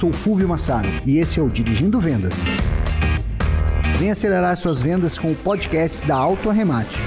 sou Fulvio Massaro e esse é o Dirigindo Vendas. Vem acelerar suas vendas com o podcast da Auto Arremate.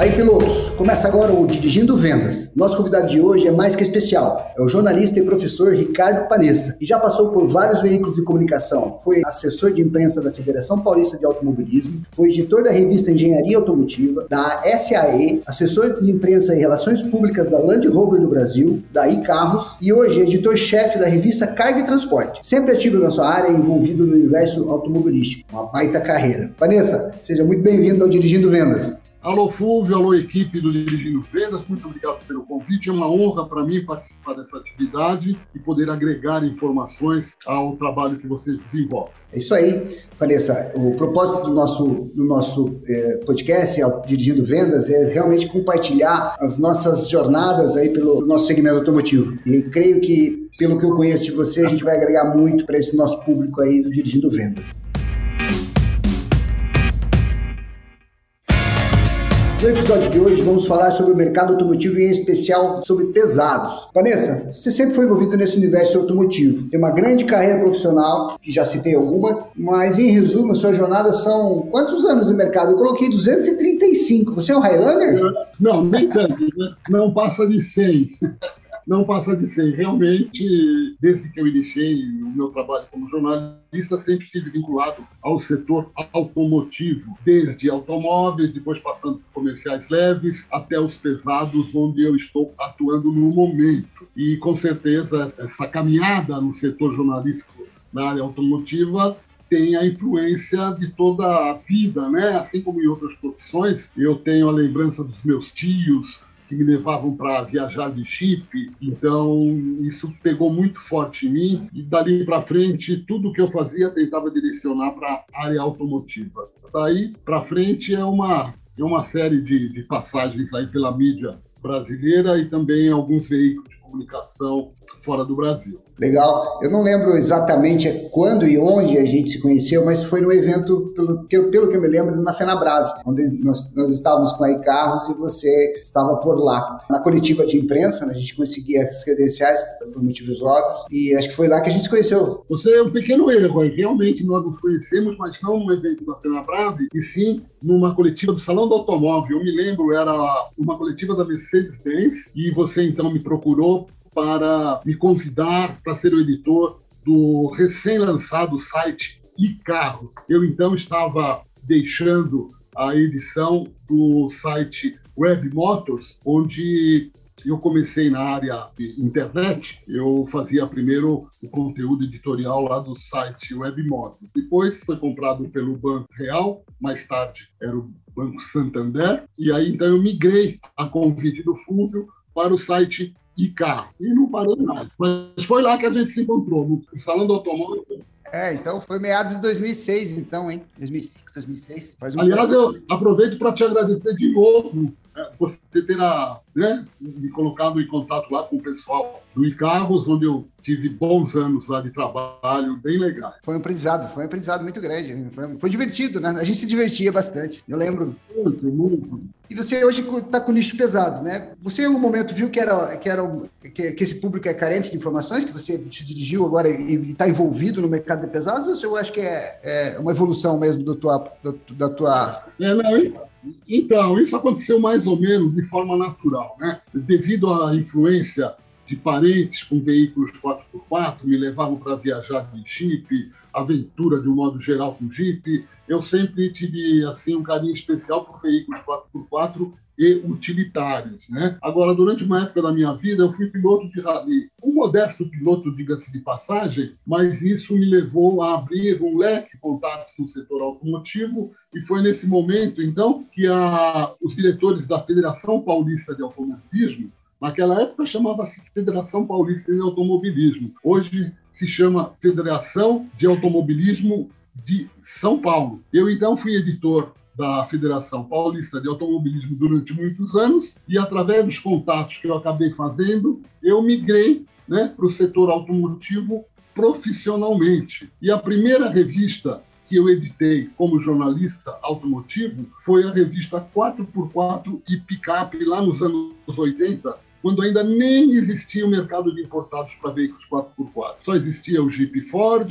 Aí, pilotos, começa agora o Dirigindo Vendas. Nosso convidado de hoje é mais que especial. É o jornalista e professor Ricardo Panessa, que já passou por vários veículos de comunicação. Foi assessor de imprensa da Federação Paulista de Automobilismo, foi editor da revista Engenharia Automotiva, da SAE, assessor de imprensa e relações públicas da Land Rover do Brasil, da iCarros e hoje é editor-chefe da revista Carga e Transporte. Sempre ativo na sua área envolvido no universo automobilístico. Uma baita carreira. Panessa, seja muito bem-vindo ao Dirigindo Vendas. Alô, Fulvio, alô, equipe do Dirigindo Vendas, muito obrigado pelo convite. É uma honra para mim participar dessa atividade e poder agregar informações ao trabalho que você desenvolve. É isso aí, Vanessa. O propósito do nosso, do nosso é, podcast, Dirigindo Vendas, é realmente compartilhar as nossas jornadas aí pelo nosso segmento automotivo. E creio que, pelo que eu conheço de você, a gente vai agregar muito para esse nosso público aí do Dirigindo Vendas. No episódio de hoje vamos falar sobre o mercado automotivo e em especial sobre pesados. Vanessa, você sempre foi envolvido nesse universo automotivo. Tem uma grande carreira profissional, que já citei algumas, mas em resumo, a sua jornada são quantos anos no mercado? Eu coloquei 235. Você é um Highlander? Não, nem tanto. Né? Não passa de 100 não passa de ser. Realmente, desde que eu iniciei o meu trabalho como jornalista, sempre estive vinculado ao setor automotivo, desde automóveis, depois passando por comerciais leves, até os pesados, onde eu estou atuando no momento. E, com certeza, essa caminhada no setor jornalístico na área automotiva tem a influência de toda a vida, né? Assim como em outras profissões, eu tenho a lembrança dos meus tios, que me levavam para viajar de chip. Então, isso pegou muito forte em mim e dali para frente, tudo que eu fazia tentava direcionar para a área automotiva. Daí para frente é uma é uma série de, de passagens aí pela mídia brasileira e também alguns veículos comunicação fora do Brasil. Legal. Eu não lembro exatamente quando e onde a gente se conheceu, mas foi no evento, pelo que, pelo que eu me lembro, na Fenabrave, onde nós, nós estávamos com a iCarros e você estava por lá. Na coletiva de imprensa, né, a gente conseguia as credenciais por motivos óbvios, e acho que foi lá que a gente se conheceu. Você é um pequeno erro, realmente nós nos conhecemos, mas não num evento da Fenabrave, e sim numa coletiva do Salão do Automóvel. Eu me lembro, era uma coletiva da Mercedes-Benz, e você então me procurou para me convidar para ser o editor do recém-lançado site e-carros. Eu então estava deixando a edição do site Web Motors, onde eu comecei na área de internet, eu fazia primeiro o conteúdo editorial lá do site Web Motors. Depois foi comprado pelo Banco Real, mais tarde era o Banco Santander, e aí então eu migrei a convite do Fúvio para o site e carro. E não parou mais. Mas foi lá que a gente se encontrou, no Salão do Automóvel. É, então foi meados de 2006, então, hein? 2005, 2006. Faz um Aliás, eu aproveito para te agradecer de novo é, você ter né, me colocado em contato lá com o pessoal do Icarros, onde eu tive bons anos lá de trabalho, bem legal. Foi um aprendizado, foi um aprendizado muito grande. Foi, foi divertido, né? A gente se divertia bastante. Eu lembro. Muito, muito. E você hoje está com nichos pesados, né? Você em algum momento viu que era, que, era que, que, esse público é carente de informações, que você se dirigiu agora e está envolvido no mercado de pesados, ou eu acho que é, é uma evolução mesmo do tua, do, da tua. É, não, então, isso aconteceu mais ou menos de forma natural, né? Devido à influência de parentes com veículos 4x4, me levavam para viajar de Jeep, aventura de um modo geral com Jeep. Eu sempre tive assim um carinho especial por veículos 4x4 e utilitários. Né? Agora, durante uma época da minha vida, eu fui piloto de rally. Um modesto piloto, diga-se de passagem, mas isso me levou a abrir um leque de contatos no setor automotivo e foi nesse momento, então, que a, os diretores da Federação Paulista de Automobilismo Naquela época chamava-se Federação Paulista de Automobilismo. Hoje se chama Federação de Automobilismo de São Paulo. Eu então fui editor da Federação Paulista de Automobilismo durante muitos anos e através dos contatos que eu acabei fazendo, eu migrei né, para o setor automotivo profissionalmente. E a primeira revista que eu editei como jornalista automotivo foi a revista 4x4 e Picape, lá nos anos 80, quando ainda nem existia o mercado de importados para veículos 4x4. Só existia o Jeep Ford,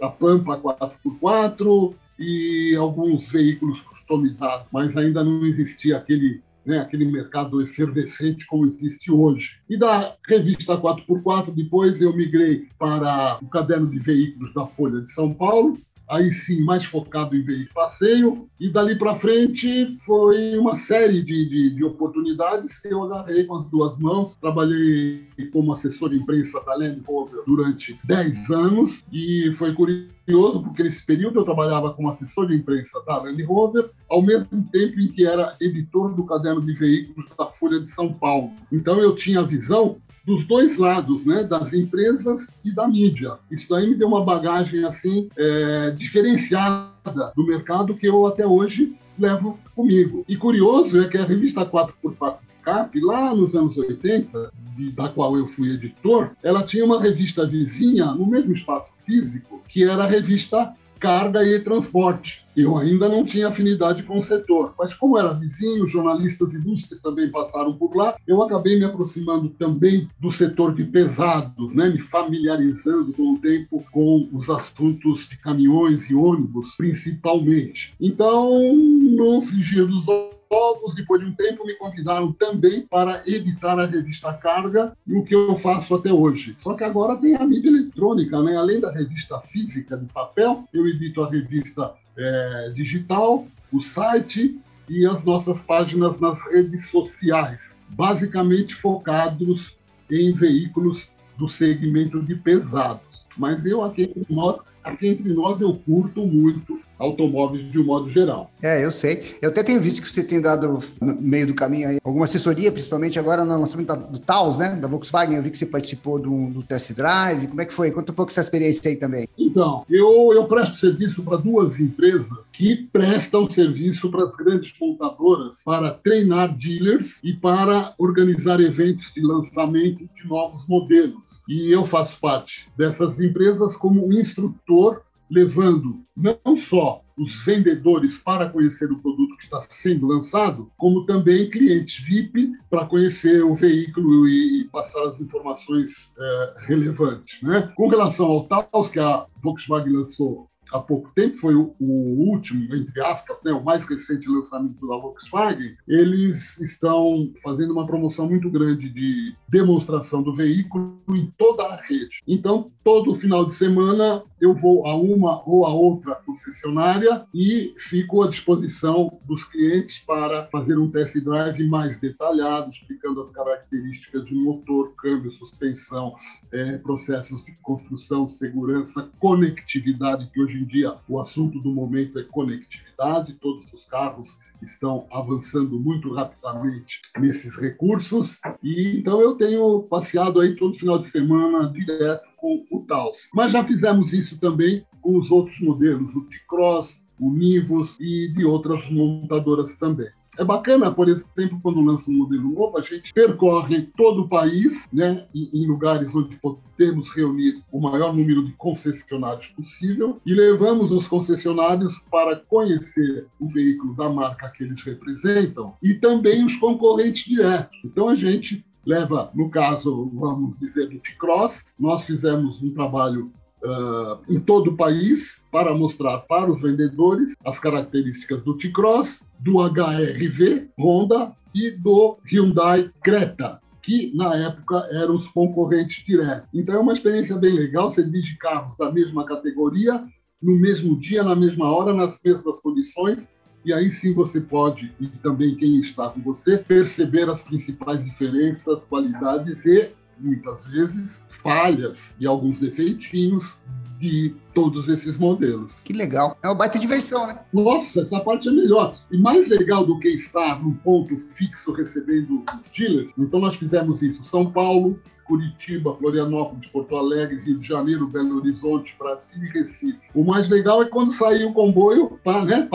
a Pampa 4x4 e alguns veículos customizados, mas ainda não existia aquele né, aquele mercado efervescente como existe hoje. E da revista 4x4, depois eu migrei para o caderno de veículos da Folha de São Paulo, aí sim mais focado em veículo passeio, e dali para frente foi uma série de, de, de, oportunidades que eu agarrei com as duas mãos. Trabalhei como assessor de imprensa da Land Rover durante 10 anos, e foi curioso porque nesse período eu trabalhava como assessor de imprensa da Land Rover, ao mesmo tempo em que era editor do caderno de veículos da Folha de São Paulo. Então eu tinha a visão dos dois lados, né, das empresas e da mídia. Isso aí me deu uma bagagem assim é, diferenciada do mercado que eu até hoje levo comigo. E curioso é que a revista 4x4 Cap, lá nos anos 80, de, da qual eu fui editor, ela tinha uma revista vizinha no mesmo espaço físico, que era a revista carga e transporte. Eu ainda não tinha afinidade com o setor, mas como era vizinho, jornalistas ilustres também passaram por lá, eu acabei me aproximando também do setor de pesados, né, me familiarizando com o tempo com os assuntos de caminhões e ônibus, principalmente. Então, no frigir dos novos, depois de um tempo, me convidaram também para editar a revista Carga, e o que eu faço até hoje. Só que agora tem a mídia eletrônica, né? além da revista física de papel, eu edito a revista é, digital, o site e as nossas páginas nas redes sociais, basicamente focados em veículos do segmento de pesados. Mas eu aqui entre nós, aqui entre nós eu curto muito automóveis de um modo geral. É, eu sei. Eu até tenho visto que você tem dado, no meio do caminho, aí, alguma assessoria, principalmente agora no lançamento do Taos, né? Da Volkswagen. Eu vi que você participou do, do test drive. Como é que foi? Conta um pouco essa experiência aí também. Então, eu, eu presto serviço para duas empresas que prestam serviço para as grandes montadoras para treinar dealers e para organizar eventos de lançamento de novos modelos. E eu faço parte dessas empresas como instrutor levando não só os vendedores para conhecer o produto que está sendo lançado, como também clientes VIP para conhecer o veículo e passar as informações é, relevantes. Né? Com relação ao Taos, que a Volkswagen lançou há pouco tempo, foi o, o último, entre aspas, né, o mais recente lançamento da Volkswagen, eles estão fazendo uma promoção muito grande de demonstração do veículo em toda a rede. Então, todo final de semana eu vou a uma ou a outra concessionária e fico à disposição dos clientes para fazer um test drive mais detalhado, explicando as características de motor, câmbio, suspensão, é, processos de construção, segurança, conectividade, que hoje hoje em dia o assunto do momento é conectividade, todos os carros estão avançando muito rapidamente nesses recursos e então eu tenho passeado aí todo final de semana direto com o Taos. Mas já fizemos isso também com os outros modelos, o T-Cross, o Nivus e de outras montadoras também. É bacana, por exemplo, quando lança um modelo novo, a gente percorre todo o país, né, em, lugares onde podemos reunir o maior número de concessionários possível e levamos os concessionários para conhecer o veículo da marca que eles representam e também os concorrentes diretos. Então a gente leva, no caso, vamos dizer, do T-Cross, nós fizemos um trabalho uh, em todo o país para mostrar para os vendedores as características do T-Cross, do HRV Honda e do Hyundai Creta, que na época eram os concorrentes diretos. Então é uma experiência bem legal, você dirige carros da mesma categoria, no mesmo dia, na mesma hora, nas mesmas condições, e aí sim você pode, e também quem está com você, perceber as principais diferenças, qualidades e muitas vezes, falhas e alguns defeitinhos de todos esses modelos. Que legal. É uma baita diversão, né? Nossa, essa parte é melhor. E mais legal do que estar num ponto fixo recebendo os dealers, então nós fizemos isso. São Paulo, Curitiba, Florianópolis, Porto Alegre, Rio de Janeiro, Belo Horizonte, Brasília e Recife. O mais legal é quando sair o comboio para né,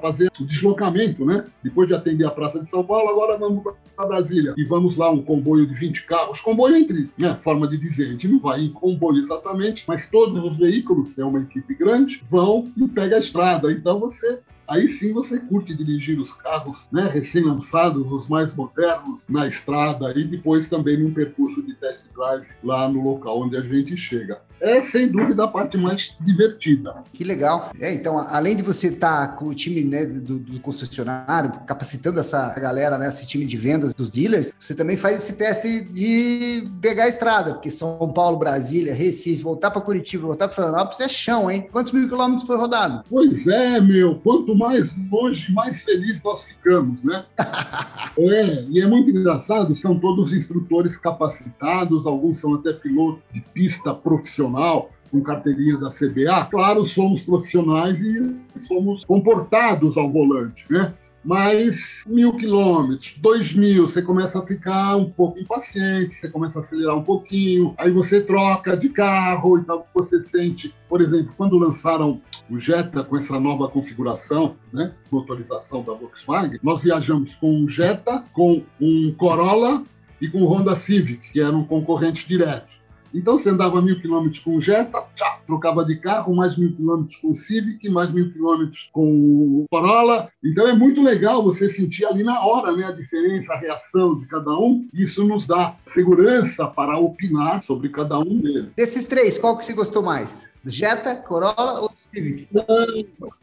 fazer o deslocamento, né? Depois de atender a Praça de São Paulo, agora vamos para Brasília. E vamos lá, um comboio de 20 carros. Comboio entre, né? Forma de dizer, a gente não vai em comboio exatamente, mas todos os veículos, é uma equipe grande, vão e pega a estrada. Então você aí sim você curte dirigir os carros né, recém-lançados, os mais modernos, na estrada e depois também num percurso de test drive lá no local onde a gente chega é sem dúvida a parte mais divertida. Que legal. É, então, além de você estar tá com o time né, do, do, concessionário, capacitando essa galera, né, esse time de vendas dos dealers, você também faz esse teste de pegar a estrada, porque São Paulo, Brasília, Recife, voltar para Curitiba, voltar para Florianópolis é chão, hein? Quantos mil quilômetros foi rodado? Pois é, meu. Quanto mais longe, mais feliz nós ficamos, né? é, e é muito engraçado, são todos instrutores capacitados, alguns são até pilotos de pista profissional profissional, com carteirinha da CBA, claro, somos profissionais e somos comportados ao volante, né? Mas mil quilômetros, dois mil, você começa a ficar um pouco impaciente, você começa a acelerar um pouquinho, aí você troca de carro, então você sente, por exemplo, quando lançaram o Jetta com essa nova configuração, né, motorização da Volkswagen, nós viajamos com um Jetta, com um Corolla e com o Honda Civic, que era um concorrente direto. Então você andava mil quilômetros com o Jetta, tchá, trocava de carro, mais mil quilômetros com o Civic, mais mil quilômetros com o Corolla. Então é muito legal você sentir ali na hora né, a diferença, a reação de cada um. Isso nos dá segurança para opinar sobre cada um deles. Desses três, qual que você gostou mais? Jetta, Corolla ou Civic?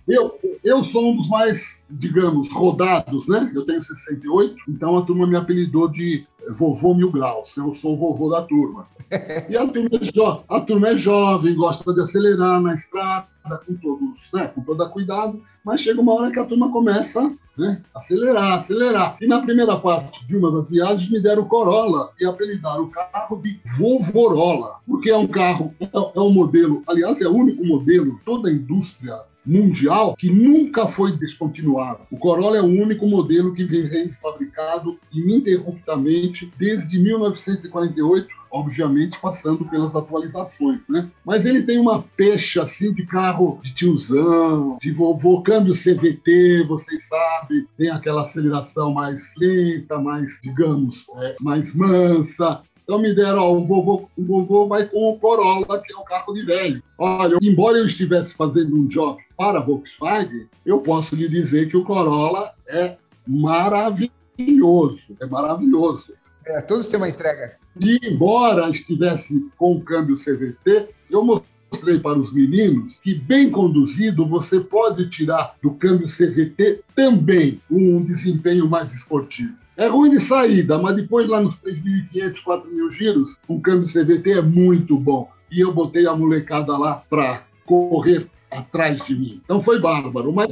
Eu, eu sou um dos mais, digamos, rodados, né? Eu tenho 68, então a turma me apelidou de vovô mil graus. Eu sou o vovô da turma. E a turma, é a turma é jovem, gosta de acelerar na estrada, com todos, né, com todo cuidado, mas chega uma hora que a turma começa né, acelerar, acelerar. E na primeira parte de uma das viagens me deram Corolla e apelidaram o carro de Vovorola, porque é um carro, é, é um modelo, aliás, é o único modelo, toda a indústria mundial que nunca foi descontinuado. O Corolla é o único modelo que vem sendo fabricado ininterruptamente desde 1948, obviamente passando pelas atualizações, né? Mas ele tem uma pecha assim de carro de tiozão, de vovô, câmbio CVT, vocês sabem, tem aquela aceleração mais lenta, mais, digamos, é, mais mansa. Então me deram, ó, o vovô, o vovô vai com o Corolla, que é um carro de velho. Olha, embora eu estivesse fazendo um job para a Volkswagen, eu posso lhe dizer que o Corolla é maravilhoso, é maravilhoso. É, todos têm uma entrega. E embora estivesse com o câmbio CVT, eu mostrei para os meninos que, bem conduzido, você pode tirar do câmbio CVT também um desempenho mais esportivo. É ruim de saída, mas depois lá nos 3.500, 4.000 giros, o câmbio CVT é muito bom. E eu botei a molecada lá para correr atrás de mim. Então foi bárbaro. Mas,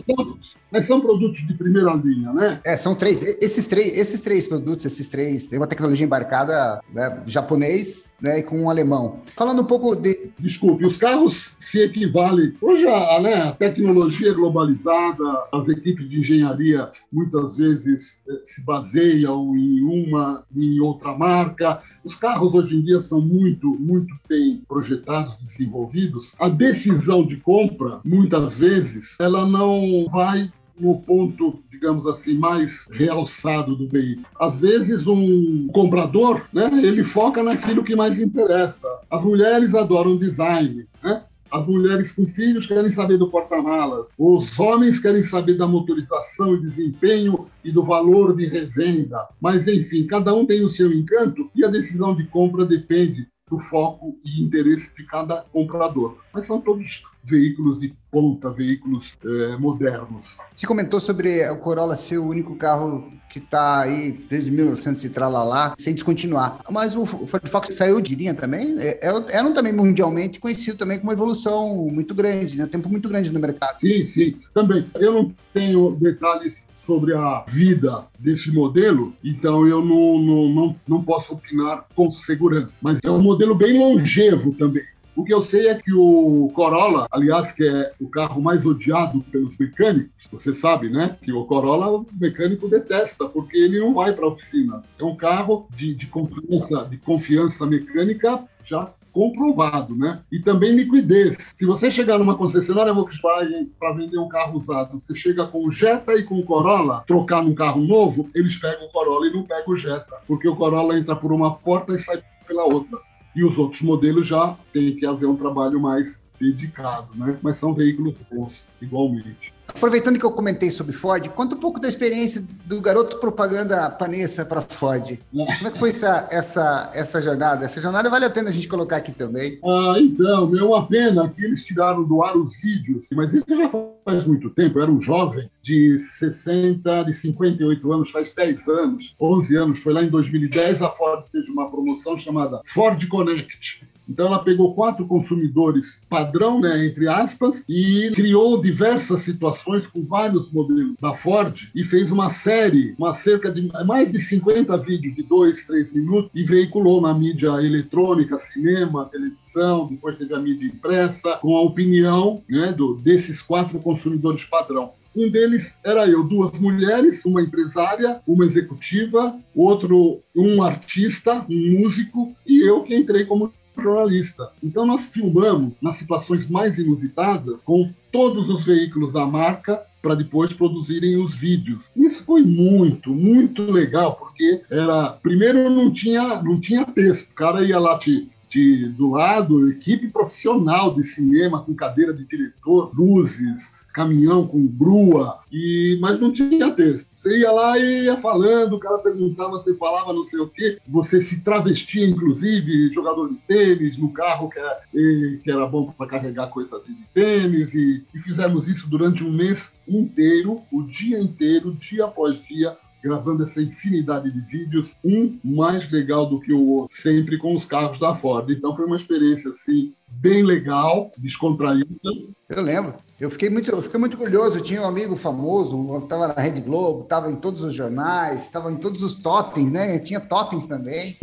mas são produtos de primeira linha, né? É, são três. Esses três, esses três produtos, esses três, tem uma tecnologia embarcada né, japonês né, e com um alemão. Falando um pouco de. Desculpe, os carros se equivalem. Hoje a, né, a tecnologia globalizada, as equipes de engenharia muitas vezes eh, se baseiam em uma, em outra marca. Os carros hoje em dia são muito, muito bem projetados, desenvolvidos. A decisão de compra muitas vezes, ela não vai no ponto, digamos assim, mais realçado do veículo. Às vezes, um comprador, né, ele foca naquilo que mais interessa. As mulheres adoram design, né? As mulheres com filhos querem saber do porta-malas. Os homens querem saber da motorização e desempenho e do valor de revenda. Mas, enfim, cada um tem o seu encanto e a decisão de compra depende do foco e interesse de cada comprador. Mas são todos veículos de ponta, veículos é, modernos. Você comentou sobre o Corolla ser o único carro que está aí desde 1900 e tralalá, sem descontinuar. Mas o Ford Focus saiu de linha também, é, é, era um também mundialmente conhecido também com uma evolução muito grande, né? um tempo muito grande no mercado. Sim, sim, também. Eu não tenho detalhes sobre a vida desse modelo, então eu não, não, não, não posso opinar com segurança. Mas é um modelo bem longevo também. O que eu sei é que o Corolla, aliás, que é o carro mais odiado pelos mecânicos, você sabe, né? Que o Corolla o mecânico detesta, porque ele não vai para a oficina. É um carro de, de, confiança, de confiança mecânica já comprovado, né? E também liquidez. Se você chegar numa concessionária Volkswagen para vender um carro usado, você chega com o Jetta e com o Corolla, trocar num carro novo, eles pegam o Corolla e não pegam o Jetta, porque o Corolla entra por uma porta e sai pela outra. E os outros modelos já tem que haver um trabalho mais dedicado, né? Mas são veículos bons, igualmente. Aproveitando que eu comentei sobre Ford, conta um pouco da experiência do garoto propaganda Panessa para Ford. Como é que foi essa, essa, essa jornada? Essa jornada vale a pena a gente colocar aqui também. Ah, então, é uma pena que eles tiraram do ar os vídeos, mas isso já faz muito tempo. Eu era um jovem de 60, de 58 anos, faz 10 anos, 11 anos. Foi lá em 2010, a Ford fez uma promoção chamada Ford Connect então ela pegou quatro consumidores padrão, né, entre aspas, e criou diversas situações com vários modelos da Ford e fez uma série, uma cerca de mais de 50 vídeos de dois, três minutos e veiculou na mídia eletrônica, cinema, televisão, depois teve a mídia impressa, com a opinião né, do, desses quatro consumidores padrão. Um deles era eu, duas mulheres, uma empresária, uma executiva, outro um artista, um músico e eu que entrei como jornalista. Então nós filmamos nas situações mais inusitadas com todos os veículos da marca para depois produzirem os vídeos. Isso foi muito, muito legal, porque era primeiro não tinha não tinha texto. O cara ia lá te do lado, equipe profissional de cinema com cadeira de diretor, luzes, caminhão com grua, e mas não tinha texto. Você ia lá e ia falando, o cara perguntava, você falava não sei o quê, você se travestia, inclusive, jogador de tênis, no carro que era, que era bom para carregar coisas de tênis, e, e fizemos isso durante um mês inteiro, o dia inteiro, dia após dia, gravando essa infinidade de vídeos, um mais legal do que o outro, sempre com os carros da Ford. Então foi uma experiência assim bem legal, descontraída. Eu lembro. Eu fiquei muito, eu fiquei muito orgulhoso. Eu tinha um amigo famoso, estava na Rede Globo, estava em todos os jornais, estava em todos os totens, né? Tinha totens também.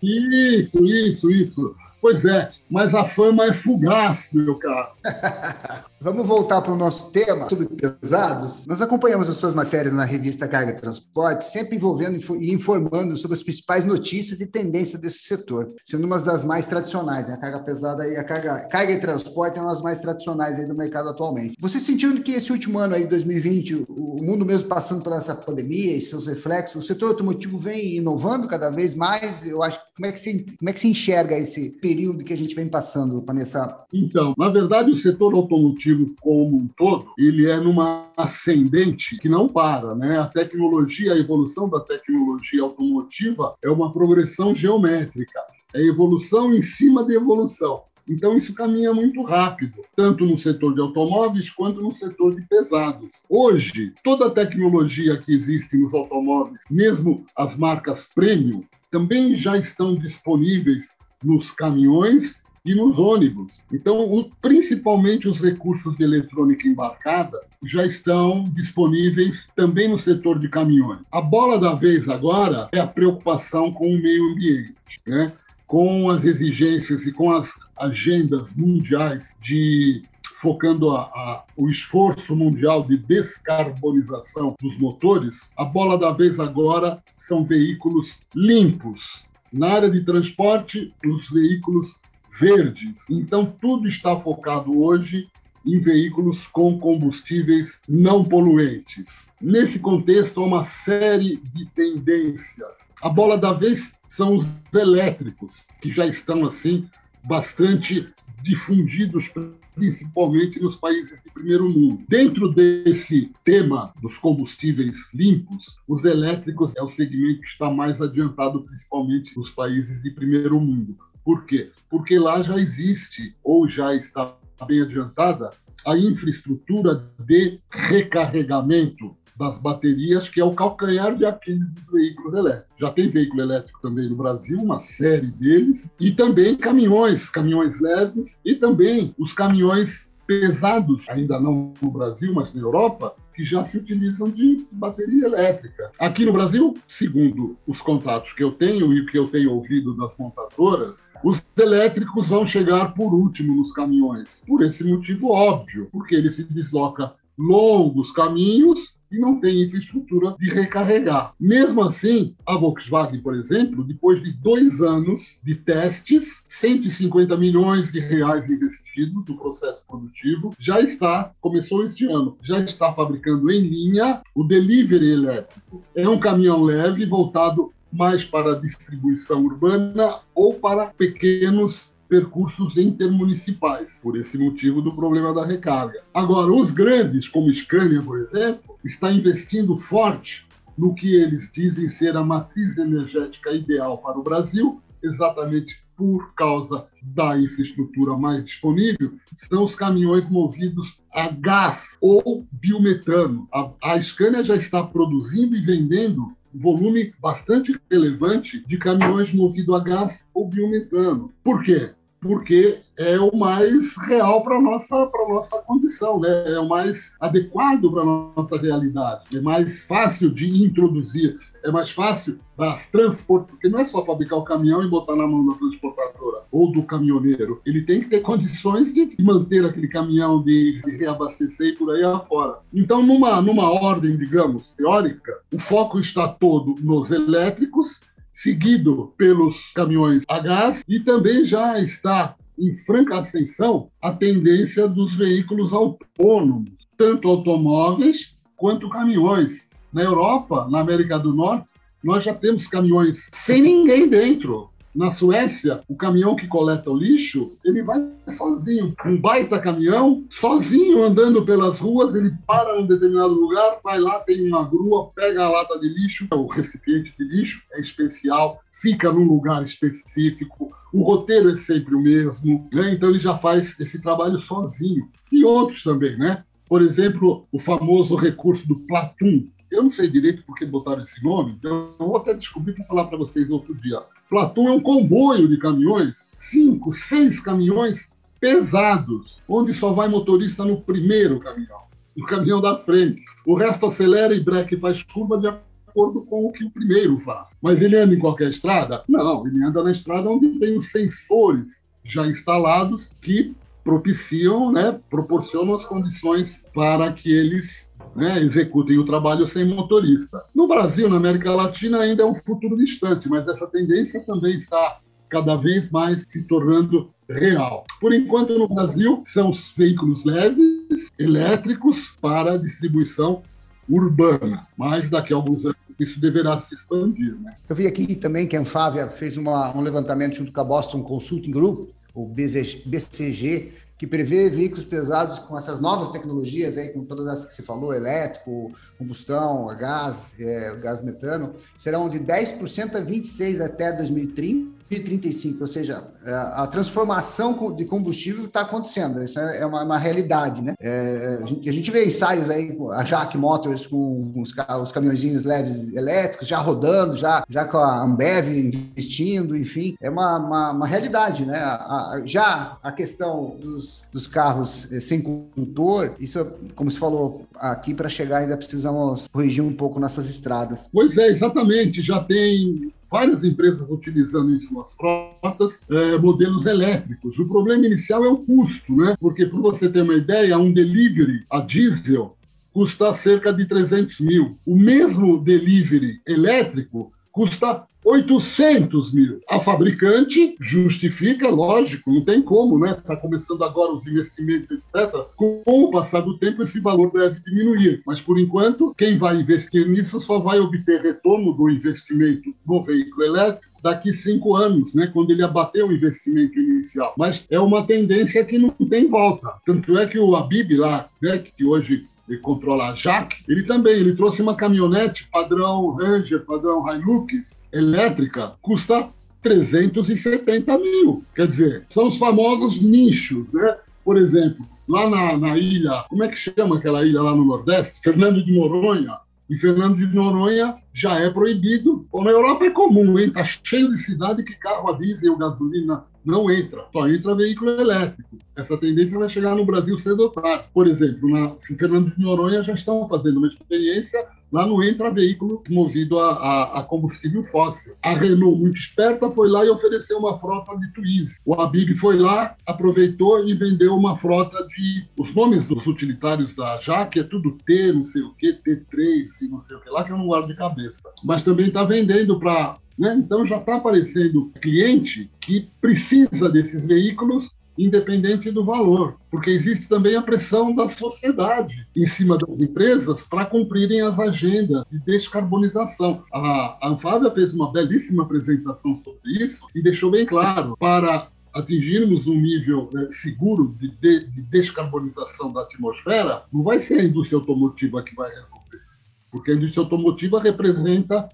Isso, isso, isso. Pois é, mas a fama é fugaz, meu caro. Vamos voltar para o nosso tema sobre pesados. Nós acompanhamos as suas matérias na revista Carga Transporte, sempre envolvendo e informando sobre as principais notícias e tendências desse setor, sendo uma das mais tradicionais, né? A carga pesada e a carga, carga e transporte é uma das mais tradicionais aí do mercado atualmente. Você sentiu que esse último ano aí, 2020, o mundo mesmo passando por essa pandemia e seus reflexos, o setor automotivo vem inovando cada vez mais? Eu acho como é que se, como é que se enxerga esse período que a gente vem passando, Vanessa? Então, na verdade, o setor automotivo como um todo, ele é numa ascendente que não para, né? A tecnologia, a evolução da tecnologia automotiva é uma progressão geométrica, é evolução em cima de evolução. Então, isso caminha muito rápido, tanto no setor de automóveis quanto no setor de pesados. Hoje, toda a tecnologia que existe nos automóveis, mesmo as marcas premium, também já estão disponíveis nos caminhões e nos ônibus. Então, o, principalmente os recursos de eletrônica embarcada já estão disponíveis também no setor de caminhões. A bola da vez agora é a preocupação com o meio ambiente, né? com as exigências e com as agendas mundiais de focando a, a, o esforço mundial de descarbonização dos motores, a bola da vez agora são veículos limpos. Na área de transporte, os veículos verdes. Então, tudo está focado hoje em veículos com combustíveis não poluentes. Nesse contexto, há uma série de tendências. A bola da vez são os elétricos, que já estão assim bastante difundidos principalmente nos países de primeiro mundo. Dentro desse tema dos combustíveis limpos, os elétricos é o segmento que está mais adiantado, principalmente nos países de primeiro mundo. Por quê? Porque lá já existe, ou já está bem adiantada, a infraestrutura de recarregamento das baterias, que é o calcanhar de Aquiles dos veículos elétricos. Já tem veículo elétrico também no Brasil, uma série deles, e também caminhões, caminhões leves, e também os caminhões pesados, ainda não no Brasil, mas na Europa, que já se utilizam de bateria elétrica. Aqui no Brasil, segundo os contatos que eu tenho e o que eu tenho ouvido das montadoras, os elétricos vão chegar por último nos caminhões, por esse motivo óbvio, porque ele se desloca longos caminhos e não tem infraestrutura de recarregar. Mesmo assim, a Volkswagen, por exemplo, depois de dois anos de testes, 150 milhões de reais investidos no processo produtivo, já está, começou este ano, já está fabricando em linha o delivery elétrico. É um caminhão leve voltado mais para a distribuição urbana ou para pequenos percursos intermunicipais, por esse motivo do problema da recarga. Agora, os grandes, como Scania, por exemplo, está investindo forte no que eles dizem ser a matriz energética ideal para o Brasil, exatamente por causa da infraestrutura mais disponível, são os caminhões movidos a gás ou biometano. A, a Scania já está produzindo e vendendo volume bastante relevante de caminhões movidos a gás ou biometano. Por quê? Porque é o mais real para a nossa, nossa condição, né? é o mais adequado para a nossa realidade, é mais fácil de introduzir, é mais fácil das transportes, porque não é só fabricar o caminhão e botar na mão da transportadora ou do caminhoneiro, ele tem que ter condições de manter aquele caminhão, de, de reabastecer e por aí afora. Então, numa, numa ordem, digamos, teórica, o foco está todo nos elétricos, seguido pelos caminhões a gás e também já está em franca ascensão a tendência dos veículos autônomos, tanto automóveis quanto caminhões. Na Europa, na América do Norte, nós já temos caminhões sem ninguém dentro. Na Suécia, o caminhão que coleta o lixo, ele vai sozinho. Um baita caminhão, sozinho andando pelas ruas, ele para num determinado lugar, vai lá, tem uma grua, pega a lata de lixo, o recipiente de lixo é especial, fica num lugar específico, o roteiro é sempre o mesmo, né? então ele já faz esse trabalho sozinho. E outros também, né? Por exemplo, o famoso recurso do Platum, eu não sei direito por que botaram esse nome, então eu vou até descobrir para falar para vocês outro dia. Platão é um comboio de caminhões, cinco, seis caminhões pesados, onde só vai motorista no primeiro caminhão, no caminhão da frente. O resto acelera e breca e faz curva de acordo com o que o primeiro faz. Mas ele anda em qualquer estrada? Não, ele anda na estrada onde tem os sensores já instalados que propiciam, né, proporcionam as condições para que eles né, executem o trabalho sem motorista. No Brasil, na América Latina, ainda é um futuro distante, mas essa tendência também está cada vez mais se tornando real. Por enquanto, no Brasil, são os veículos leves, elétricos, para distribuição urbana, mas daqui a alguns anos isso deverá se expandir. Né? Eu vi aqui também que a Anfávia fez uma, um levantamento junto com a Boston Consulting Group, o BCG, que prevê veículos pesados com essas novas tecnologias, aí, com todas essas que você falou, elétrico, combustão, gás, é, gás metano, serão de 10% a 26% até 2030 2035, ou seja, a transformação de combustível está acontecendo, isso é, é uma, uma realidade, né? É, a, gente, vê ensaios aí, a Jack Motors com os, os caminhõezinhos leves elétricos já rodando, já, já com a Ambev investindo, enfim, é uma, uma, uma realidade, né? A, a, já a questão dos, dos carros eh, sem condutor, isso, como se falou aqui, para chegar ainda precisamos corrigir um pouco nossas estradas. Pois é, exatamente, já tem várias empresas utilizando em suas frotas é, modelos elétricos. O problema inicial é o custo, né? Porque, para você ter uma ideia, um delivery a diesel custa cerca de 300 mil. O mesmo delivery elétrico custa 800 mil. A fabricante justifica, lógico, não tem como, né? Está começando agora os investimentos, etc. Com o passar do tempo, esse valor deve diminuir. Mas, por enquanto, quem vai investir nisso só vai obter retorno do investimento no veículo elétrico daqui cinco anos, né, quando ele abateu o investimento inicial. Mas é uma tendência que não tem volta. Tanto é que o Abib lá, né, que hoje ele controla a Jack, ele também ele trouxe uma caminhonete padrão Ranger, padrão Hilux, elétrica, custa 370 mil. Quer dizer, são os famosos nichos, né? Por exemplo, lá na, na ilha, como é que chama aquela ilha lá no Nordeste? Fernando de Noronha. Em Fernando de Noronha já é proibido. Ou na Europa é comum, hein? Tá cheio de cidade que carro a diesel, gasolina não entra, só entra veículo elétrico. Essa tendência vai chegar no Brasil cedo ou tarde. Por exemplo, na em Fernando de Noronha já estão fazendo uma experiência, lá não entra veículo movido a, a, a, combustível fóssil. A Renault, muito esperta, foi lá e ofereceu uma frota de Twizy. O Abib foi lá, aproveitou e vendeu uma frota de... Os nomes dos utilitários da Jaque é tudo T, não sei o que, T3 e não sei o que lá, que eu não guardo de cabeça. Mas também está vendendo para né? Então já está aparecendo cliente que precisa desses veículos independente do valor, porque existe também a pressão da sociedade em cima das empresas para cumprirem as agendas de descarbonização. A, Anfávia fez uma belíssima apresentação sobre isso e deixou bem claro para atingirmos um nível né, seguro de, de, de descarbonização da atmosfera, não vai ser a indústria automotiva que vai resolver, porque a indústria automotiva representa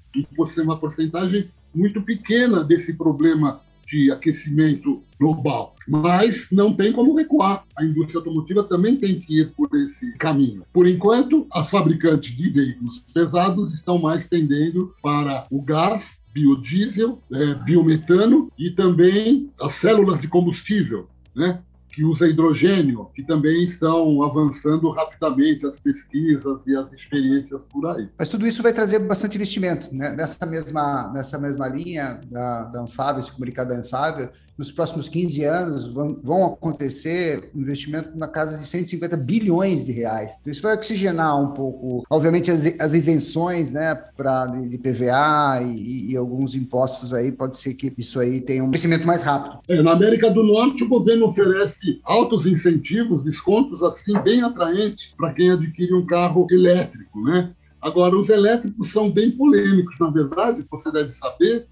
uma porcentagem muito pequena desse problema de aquecimento global. Mas não tem como recuar. A indústria automotiva também tem que ir por esse caminho. Por enquanto, as fabricantes de veículos pesados estão mais tendendo para o gás biodiesel, é, biometano e também as células de combustível, né? Que usa hidrogênio, que também estão avançando rapidamente as pesquisas e as experiências por aí. Mas tudo isso vai trazer bastante investimento, né? Nessa mesma, nessa mesma linha da, da Anfávia, esse comunicado da Anfávia, nos próximos 15 anos vão, vão acontecer investimento na casa de 150 bilhões de reais. Então, isso vai oxigenar um pouco, obviamente, as, as isenções né, pra, de, de PVA e, e, alguns impostos aí, pode ser que isso aí tenha um crescimento mais rápido. É, na América do Norte, o governo oferece altos incentivos, descontos assim bem atraentes para quem adquire um carro elétrico, né? Agora, os elétricos são bem polêmicos, na verdade, você deve saber,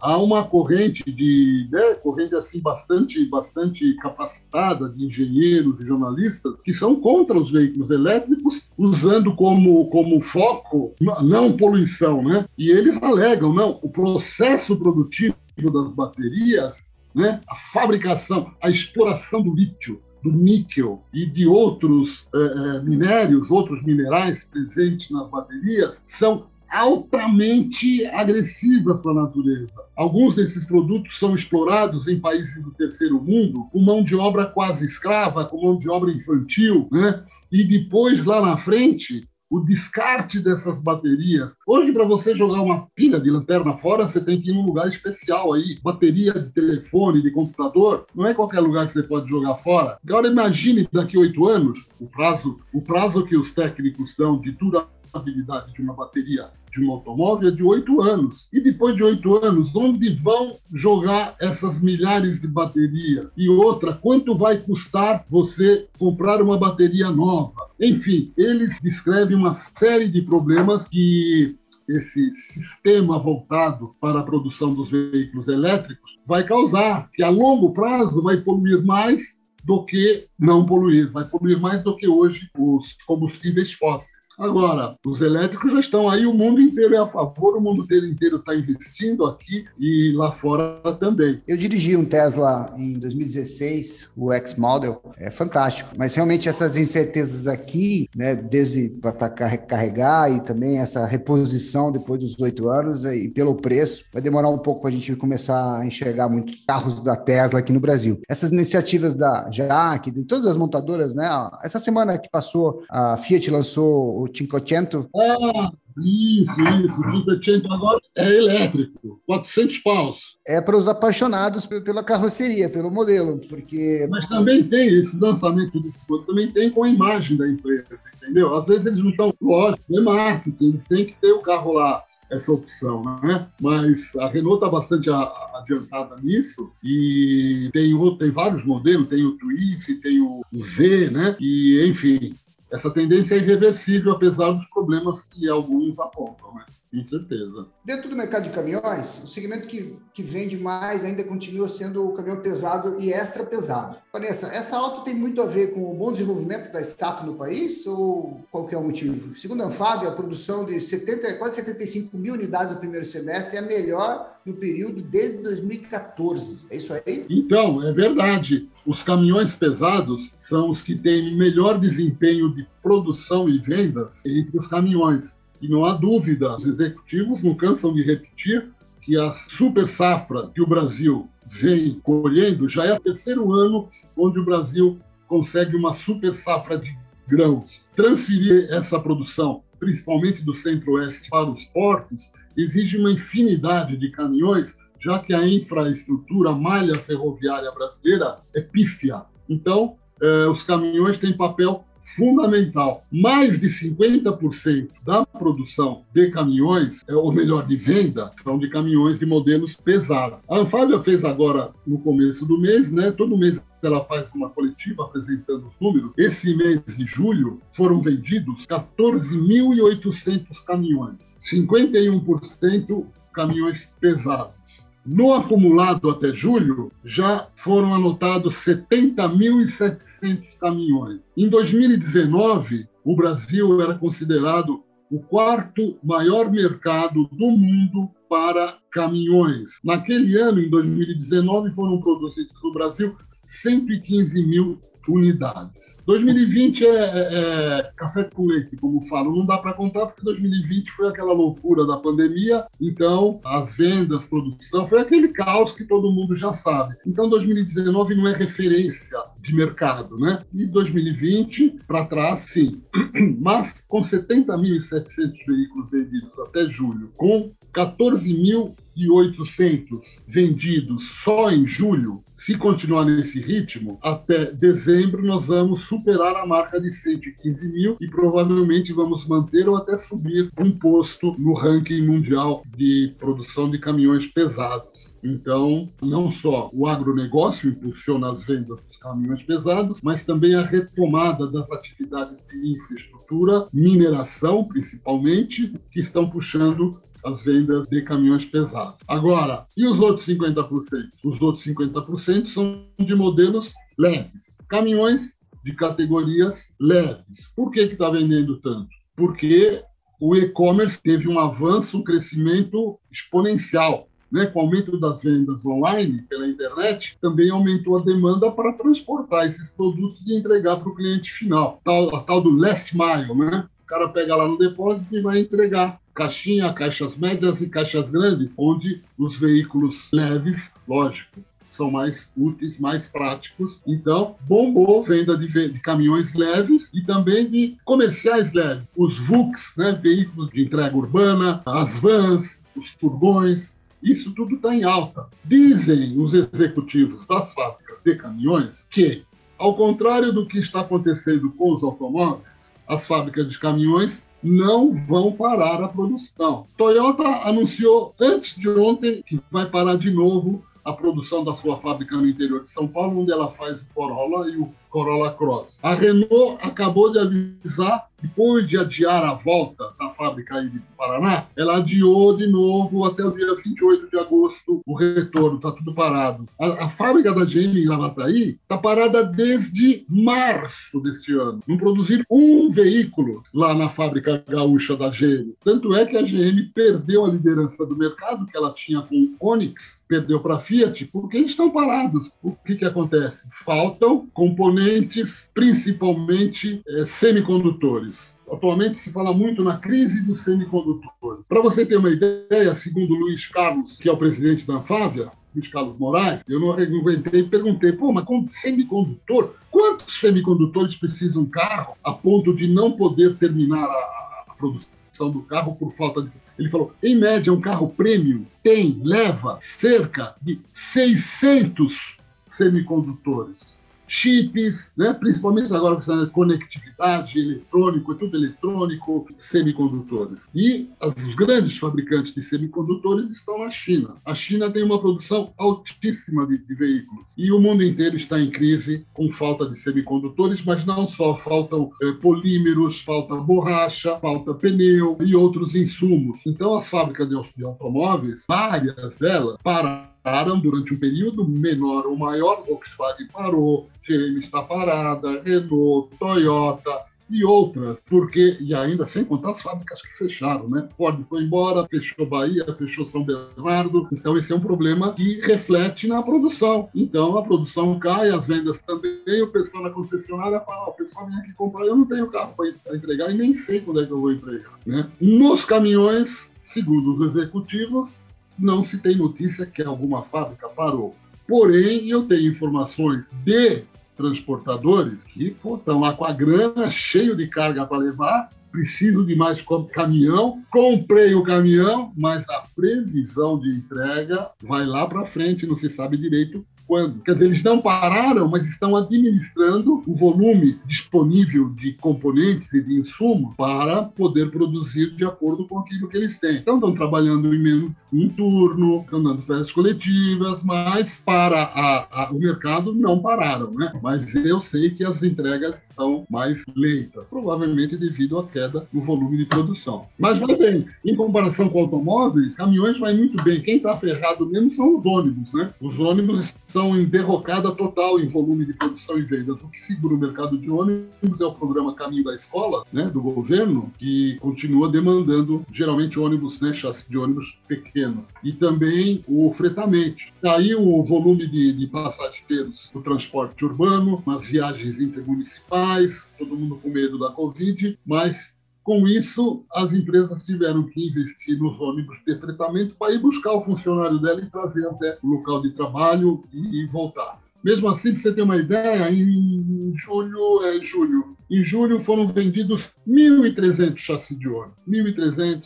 Há uma corrente de né, corrente assim bastante bastante capacitada de engenheiros e jornalistas que são contra os veículos elétricos, usando como como foco não poluição, né? E eles alegam não o processo produtivo das baterias, né? A fabricação, a exploração do lítio do níquel e de outros eh, minérios, outros minerais presentes nas baterias, são altamente agressivas para a natureza. Alguns desses produtos são explorados em países do terceiro mundo com mão de obra quase escrava, com mão de obra infantil, né? E depois, lá na frente, o descarte dessas baterias. Hoje, para você jogar uma pilha de lanterna fora, você tem que ir num lugar especial aí. Bateria de telefone, de computador, não é qualquer lugar que você pode jogar fora. Agora imagine daqui oito anos, o prazo, o prazo que os técnicos dão de duração habilidade de uma bateria de um automóvel é de oito anos. E depois de oito anos, onde vão jogar essas milhares de baterias? E outra, quanto vai custar você comprar uma bateria nova? Enfim, eles descrevem uma série de problemas que esse sistema voltado para a produção dos veículos elétricos vai causar, que a longo prazo vai poluir mais do que não poluir, vai poluir mais do que hoje os combustíveis fósseis. Agora, os elétricos já estão aí, o mundo inteiro é a favor, o mundo inteiro está investindo aqui e lá fora também. Eu dirigi um Tesla em 2016, o X-Model, é fantástico, mas realmente essas incertezas aqui, né, desde para carregar e também essa reposição depois dos oito anos e pelo preço, vai demorar um pouco para a gente começar a enxergar muitos carros da Tesla aqui no Brasil. Essas iniciativas da Jaque, de todas as montadoras, né, essa semana que passou, a Fiat lançou o 500. Ah, isso, isso. O 500 agora é elétrico, 400 paus. É para os apaixonados pela carroceria, pelo modelo, porque... Mas também tem esse lançamento desse modelo, também tem com a imagem da empresa, entendeu? Às vezes eles não estão, lógico, é marketing, eles têm que ter o carro lá essa opção, né? Mas a Renault está bastante adiantada nisso e tem, tem vários modelos, tem o Twist, tem o Z, né? E enfim, essa tendência é irreversível, apesar dos problemas que alguns apontam, né? Com certeza. Dentro do mercado de caminhões, o segmento que, que vende mais ainda continua sendo o caminhão pesado e extra pesado. Vanessa, essa alta tem muito a ver com o bom desenvolvimento da estafa no país ou qual é o motivo? Segundo a Anfávia, a produção de 70, quase 75 mil unidades no primeiro semestre é a melhor no período desde 2014. É isso aí? Então, é verdade. Os caminhões pesados são os que têm melhor desempenho de produção e vendas entre os caminhões. E não há dúvida, os executivos não cansam de repetir que a super safra que o Brasil vem colhendo já é o terceiro ano onde o Brasil consegue uma super safra de grãos. Transferir essa produção, principalmente do centro-oeste, para os portos, exige uma infinidade de caminhões, já que a infraestrutura, a malha ferroviária brasileira é pífia. Então, eh, os caminhões têm papel fundamental. Mais de 50% da produção de caminhões, é, ou melhor, de venda, são de caminhões de modelos pesados. A Anfávia fez agora, no começo do mês, né? Todo mês ela faz uma coletiva apresentando os números. Esse mês de julho foram vendidos 14.800 caminhões, 51% caminhões pesados. No acumulado até julho, já foram anotados 70.700 caminhões. Em 2019, o Brasil era considerado o quarto maior mercado do mundo para caminhões. Naquele ano, em 2019, foram produzidos no Brasil 115 mil unidades. 2020 é, é, é, café com leite, como falo. Não dá para contar porque 2020 foi aquela loucura da pandemia, então as vendas, produção, foi aquele caos que todo mundo já sabe. Então 2019 não é referência de mercado, né? E 2020 para trás, sim. Mas com 70.700 veículos vendidos até julho, com 14.800 vendidos só em julho, se continuar nesse ritmo, até dezembro nós vamos superar a marca de 115 mil e provavelmente vamos manter ou até subir um posto no ranking mundial de produção de caminhões pesados. Então, não só o agronegócio impulsiona as vendas dos caminhões pesados, mas também a retomada das atividades de infraestrutura, mineração principalmente, que estão puxando as vendas de caminhões pesados. Agora, e os outros 50%? Os outros 50% são de modelos leves. Caminhões de categorias leves. Por que está vendendo tanto? Porque o e-commerce teve um avanço, um crescimento exponencial. Né, com o aumento das vendas online pela internet, também aumentou a demanda para transportar esses produtos e entregar para o cliente final. Tal, a tal do last mile, né? O cara pega lá no depósito e vai entregar caixinha, caixas médias e caixas grandes, onde os veículos leves, lógico, são mais úteis, mais práticos. Então, bombou venda de, de, caminhões leves e também de comerciais leves. Os VUCs, né, veículos de entrega urbana, as vans, os furgões, isso tudo está em alta. Dizem os executivos das fábricas de caminhões que, ao contrário do que está acontecendo com os automóveis, as fábricas de caminhões não vão parar a produção. Toyota anunciou antes de ontem que vai parar de novo a produção da sua fábrica no interior de São Paulo, onde ela faz o Corolla e o Corolla Cross. A Renault acabou de avisar, depois de adiar a volta da fábrica aí de Paraná, ela adiou de novo até o dia 28 de agosto o retorno, está tudo parado. A, a, fábrica da GM em Lavataí está parada desde março deste ano. Não produziram um veículo lá na fábrica gaúcha da GM. Tanto é que a GM perdeu a liderança do mercado que ela tinha com Onix, perdeu para a Fiat, porque eles estão parados. O que, que acontece? Faltam componentes componentes, principalmente é, semicondutores. Atualmente se fala muito na crise dos semicondutores. Para você ter uma ideia, segundo Luiz Carlos, que é o presidente da Fávia, Luiz Carlos Moraes, eu não aguentei e perguntei, pô, mas com semicondutor, quantos semicondutores precisa um carro a ponto de não poder terminar a, a produção do carro por falta de. Ele falou: em média, um carro premium tem, leva cerca de 600 semicondutores chips, né? principalmente agora com essa conectividade, eletrônico, é tudo eletrônico, semicondutores. E os grandes fabricantes de semicondutores estão na China. A China tem uma produção altíssima de, de veículos e o mundo inteiro está em crise com falta de semicondutores, mas não só, faltam é, polímeros, falta borracha, falta pneu e outros insumos. Então as fábricas de, de automóveis, várias delas, para pararam durante um período menor ou maior, Volkswagen parou, GM está parada, Renault, Toyota e outras, porque, e ainda sem contar as fábricas que fecharam, né? Ford foi embora, fechou Bahia, fechou São Bernardo, então esse é um problema que reflete na produção. Então a produção cai, as vendas também, o pessoal na concessionária fala, o pessoal vem aqui comprar, eu não tenho carro para entregar e nem sei quando é que eu vou entregar, né? Nos caminhões, segundo os executivos, não se tem notícia que alguma fábrica parou. Porém, eu tenho informações de transportadores que estão lá com a grana cheio de carga para levar, preciso de mais caminhão, comprei o caminhão, mas a previsão de entrega vai lá para frente, não se sabe direito quando. Quer dizer, eles não pararam, mas estão administrando o volume disponível de componentes e de insumos para poder produzir de acordo com aquilo que eles têm. Então, estão trabalhando em menos um turno, estão dando férias coletivas, mas para a, a, o mercado não pararam, né? Mas eu sei que as entregas estão mais lentas, provavelmente devido à queda no volume de produção. Mas vai bem, em comparação com automóveis, caminhões vai muito bem. Quem está ferrado mesmo são os ônibus, né? Os ônibus estão em derrocada total em volume de produção e vendas. O que segura o mercado de ônibus é o programa Caminho da Escola, né, do governo, que continua demandando geralmente ônibus, né, chassi de ônibus pequenos. E também o fretamento. Aí o volume de, de passageiros do transporte urbano, nas viagens intermunicipais, todo mundo com medo da Covid, mas com isso, as empresas tiveram que investir nos ônibus de fretamento para ir buscar o funcionário dela e trazer até o local de trabalho e, e voltar. Mesmo assim, para você ter uma ideia, em julho, é, julho, em julho foram vendidos 1.300 chassis de ônibus. 1.300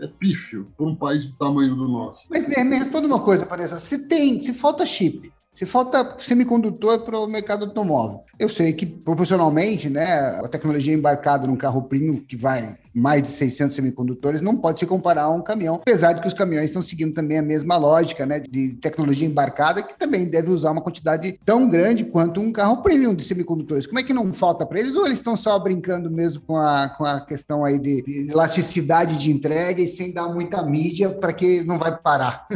é pífio para um país do tamanho do nosso. Mas me, responda uma coisa, Vanessa. Se tem, se falta chip, se falta semicondutor para o mercado automóvel, eu sei que proporcionalmente, né, a tecnologia embarcada num carro premium que vai mais de 600 semicondutores não pode se comparar a um caminhão, apesar de que os caminhões estão seguindo também a mesma lógica, né, de tecnologia embarcada que também deve usar uma quantidade tão grande quanto um carro premium de semicondutores. Como é que não falta para eles ou eles estão só brincando mesmo com a, com a questão aí de, de elasticidade de entrega e sem dar muita mídia para que não vai parar?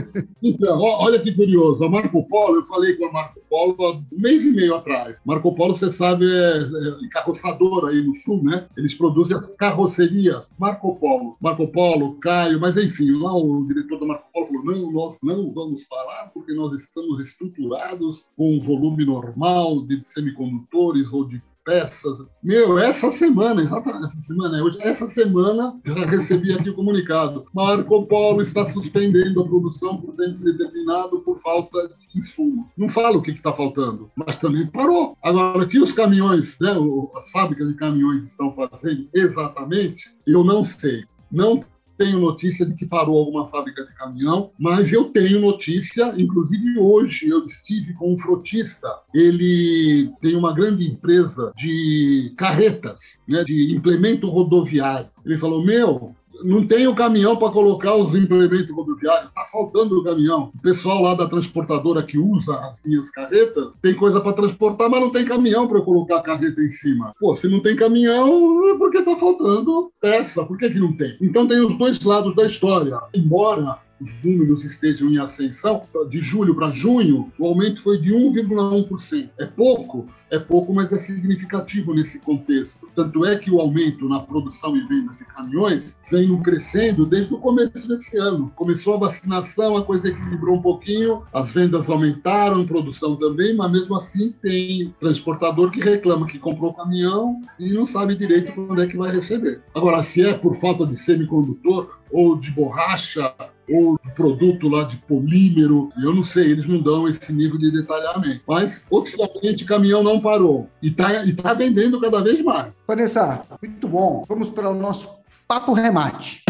então, olha que curioso, a Marco Polo, eu falei com a Marco Polo há um mês e meio atrás. Marco Polo você sabe, é, é carroçador aí no sul, né? Eles produzem as carrocerias. Marco Polo, Marco Polo, Caio, mas enfim, lá o diretor da Marco Polo falou: não, nós não vamos parar porque nós estamos estruturados com um volume normal de semicondutores ou de peças. Meu, essa semana, exatamente essa semana, essa semana já recebi aqui o comunicado. Marco Polo está suspendendo a produção por tempo determinado por falta de insumo. Não fala o que está faltando, mas também parou. Agora, que os caminhões, né, as fábricas de caminhões estão fazendo exatamente, eu não sei. Não tenho notícia de que parou alguma fábrica de caminhão, mas eu tenho notícia, inclusive hoje eu estive com um frotista. Ele tem uma grande empresa de carretas, né, de implemento rodoviário. Ele falou: Meu, não tem o caminhão para colocar os implementos rodoviários, está faltando o caminhão. O pessoal lá da transportadora que usa as minhas carretas tem coisa para transportar, mas não tem caminhão para colocar a carreta em cima. Pô, se não tem caminhão, é porque está faltando peça. Por que, que não tem? Então tem os dois lados da história. Embora os números estejam em ascensão, de julho para junho, o aumento foi de 1,1%. É pouco, é pouco, mas é significativo nesse contexto. Tanto é que o aumento na produção e venda de caminhões vem crescendo desde o começo desse ano. Começou a vacinação, a coisa equilibrou um pouquinho, as vendas aumentaram, produção também, mas mesmo assim tem transportador que reclama que comprou caminhão e não sabe direito quando é que vai receber. Agora, se é por falta de semicondutor ou de borracha ou produto lá de polímero, eu não sei, eles não dão esse nível de detalhamento. Mas oficialmente caminhão não parou e está e tá vendendo cada vez mais. Vanessa, muito bom. Vamos para o nosso papo remate.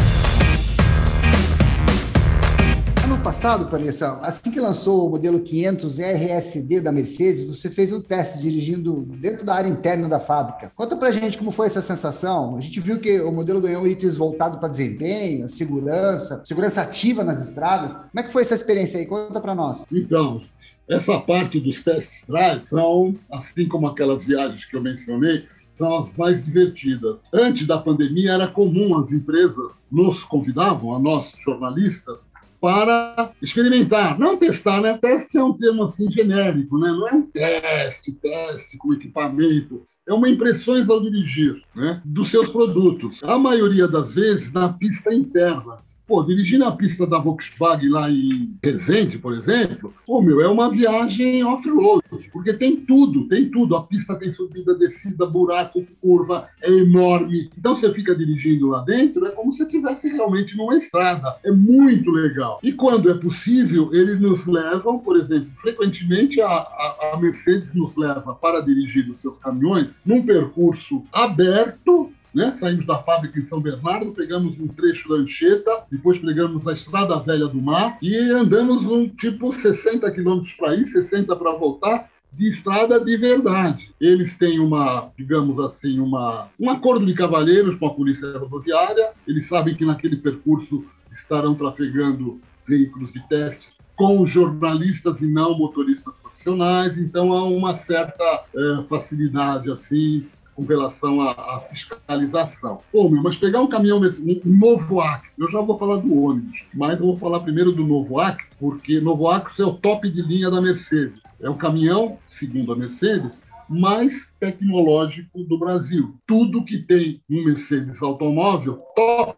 Passado, Vanessa, assim que lançou o modelo 500 RSD da Mercedes, você fez um teste dirigindo dentro da área interna da fábrica. Conta pra gente como foi essa sensação. A gente viu que o modelo ganhou itens voltados para desempenho, segurança, segurança ativa nas estradas. Como é que foi essa experiência aí? Conta para nós. Então, essa parte dos test drives são, assim como aquelas viagens que eu mencionei, são as mais divertidas. Antes da pandemia, era comum as empresas nos convidavam, a nós jornalistas, para experimentar, não testar, né? Teste é um termo assim genérico, né? Não é um teste, teste com equipamento, é uma impressões ao dirigir, né? Dos seus produtos. A maioria das vezes na pista interna. Pô, dirigir na pista da Volkswagen lá em Resende, por exemplo, pô, meu, é uma viagem off-road, porque tem tudo, tem tudo. A pista tem subida, descida, buraco, curva, é enorme. Então você fica dirigindo lá dentro, é como se estivesse realmente numa estrada. É muito legal. E quando é possível, eles nos levam, por exemplo, frequentemente a, a, a Mercedes nos leva para dirigir os seus caminhões num percurso aberto né? Saímos da fábrica em São Bernardo, pegamos um trecho da Anchieta, depois pegamos a Estrada Velha do Mar e andamos um tipo 60 quilômetros para ir, 60 para voltar, de estrada de verdade. Eles têm uma, digamos assim, uma, um acordo de cavalheiros com a polícia rodoviária. Eles sabem que naquele percurso estarão trafegando veículos de teste com jornalistas e não motoristas profissionais. Então há uma certa é, facilidade assim com relação à, à, fiscalização. Pô, meu, mas pegar um caminhão desse, um novo Acre, eu já vou falar do ônibus, mas eu vou falar primeiro do novo Acre, porque novo Acre é o top de linha da Mercedes. É o caminhão, segundo a Mercedes, mais tecnológico do Brasil. Tudo que tem um Mercedes automóvel top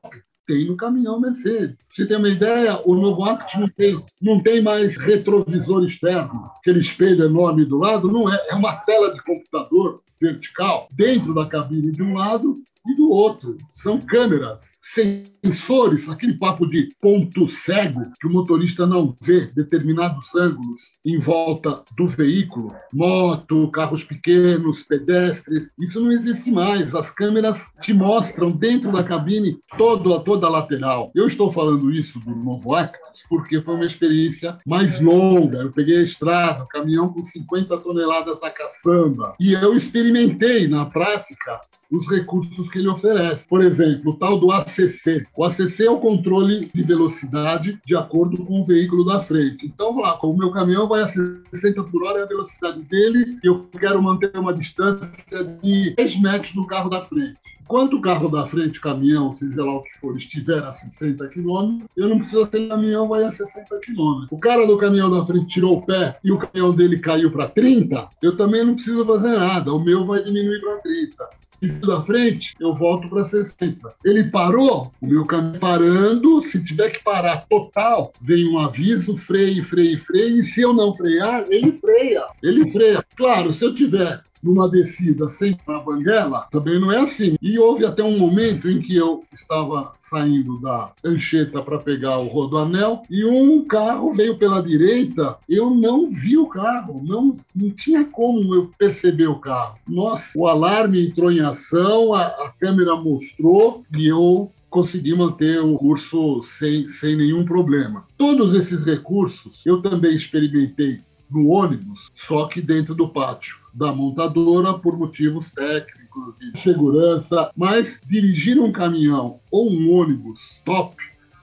tem no caminhão Mercedes. Você tem uma ideia, o novo Act não tem, não tem mais retrovisor externo, aquele espelho enorme do lado, não é, é uma tela de computador vertical dentro da cabine de um lado e do outro. São câmeras, sensores, aquele papo de ponto cego, que o motorista não vê determinados ângulos em volta do veículo, moto, carros pequenos, pedestres, isso não existe mais. As câmeras te mostram dentro da cabine toda, toda a lateral. Eu estou falando isso do novo Actros porque foi uma experiência mais longa. Eu peguei a estrada, caminhão com 50 toneladas da caçamba, e eu experimentei na prática os recursos que ele oferece. Por exemplo, o tal do ACC. O ACC é o controle de velocidade de acordo com o veículo da frente. Então, vamos lá, o meu caminhão vai a 60 por hora, é a velocidade dele, e eu quero manter uma distância de 10 metros do carro da frente. Enquanto o carro da frente, caminhão, seja lá o que for, estiver a 60 km, eu não preciso ter caminhão, vai a 60 km. O cara do caminhão da frente tirou o pé e o caminhão dele caiu para 30, eu também não preciso fazer nada, o meu vai diminuir para 30 pista da frente, eu volto para 60. Ele parou, o meu caminho parando, se tiver que parar total, vem um aviso, freio, freio, freio, e se eu não frear, ele freia. Ele freia. Claro, se eu tiver numa descida sem a banguela, também não é assim. E houve até um momento em que eu estava saindo da Ancheta para pegar o Rodoanel e um carro veio pela direita, eu não vi o carro, não, não tinha como eu perceber o carro. Nossa, o alarme entrou em ação, a, a câmera mostrou e eu consegui manter o curso sem, sem nenhum problema. Todos esses recursos eu também experimentei no ônibus, só que dentro do pátio da montadora por motivos técnicos de segurança, mas dirigir um caminhão ou um ônibus top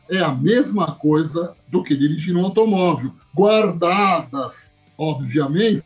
é a mesma coisa do que dirigir um automóvel, guardadas, obviamente,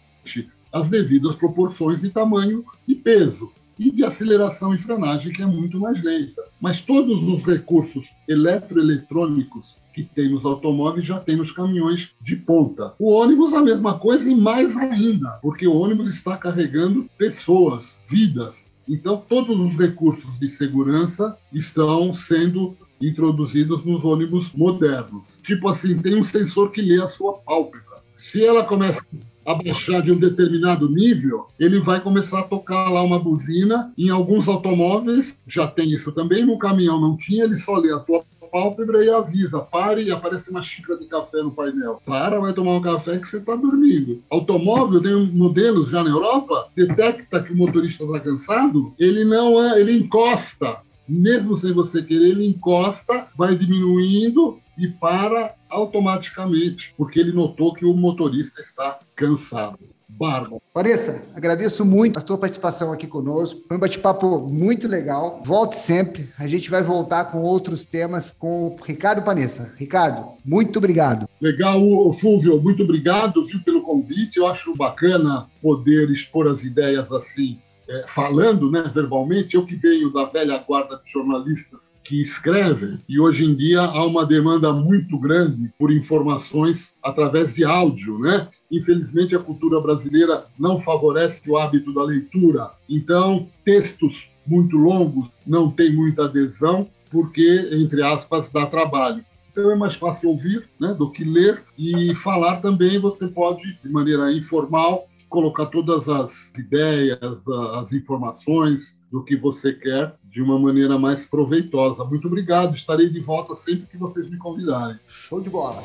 as devidas proporções de tamanho e peso e de aceleração e frenagem, que é muito mais lenta. Mas todos os recursos eletroeletrônicos que tem nos automóveis já tem nos caminhões de ponta. O ônibus a mesma coisa e mais ainda, porque o ônibus está carregando pessoas, vidas. Então todos os recursos de segurança estão sendo introduzidos nos ônibus modernos. Tipo assim, tem um sensor que lê a sua pálpebra. Se ela começa abaixar de um determinado nível, ele vai começar a tocar lá uma buzina. Em alguns automóveis já tem isso também, no caminhão não tinha, ele só lê a tua pálpebra e avisa, pare e aparece uma xícara de café no painel. Para, vai tomar um café que você está dormindo. Automóvel, tem um modelos já na Europa, detecta que o motorista está cansado, ele não é, ele encosta. Mesmo sem você querer, ele encosta, vai diminuindo e para automaticamente, porque ele notou que o motorista está cansado. Bárbaro. Vanessa, agradeço muito a tua participação aqui conosco. Foi um bate-papo muito legal. Volte sempre. A gente vai voltar com outros temas com o Ricardo Panessa. Ricardo, muito obrigado. Legal, Fúvio, muito obrigado viu, pelo convite. Eu acho bacana poder expor as ideias assim é, falando né, verbalmente, eu que venho da velha guarda de jornalistas que escrevem, e hoje em dia há uma demanda muito grande por informações através de áudio, né? Infelizmente, a cultura brasileira não favorece o hábito da leitura, então, textos muito longos não têm muita adesão, porque, entre aspas, dá trabalho. Então é mais fácil ouvir né, do que ler e falar também você pode, de maneira informal, colocar todas as ideias, as informações do que você quer de uma maneira mais proveitosa. Muito obrigado, estarei de volta sempre que vocês me convidarem. Show de bola!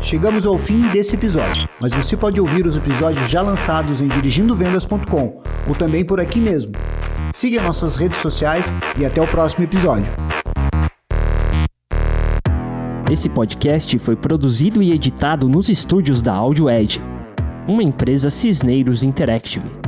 Chegamos ao fim desse episódio, mas você pode ouvir os episódios já lançados em dirigindovendas.com ou também por aqui mesmo. Siga nossas redes sociais e até o próximo episódio. Esse podcast foi produzido e editado nos estúdios da Audio Edge, uma empresa Cisneiros Interactive.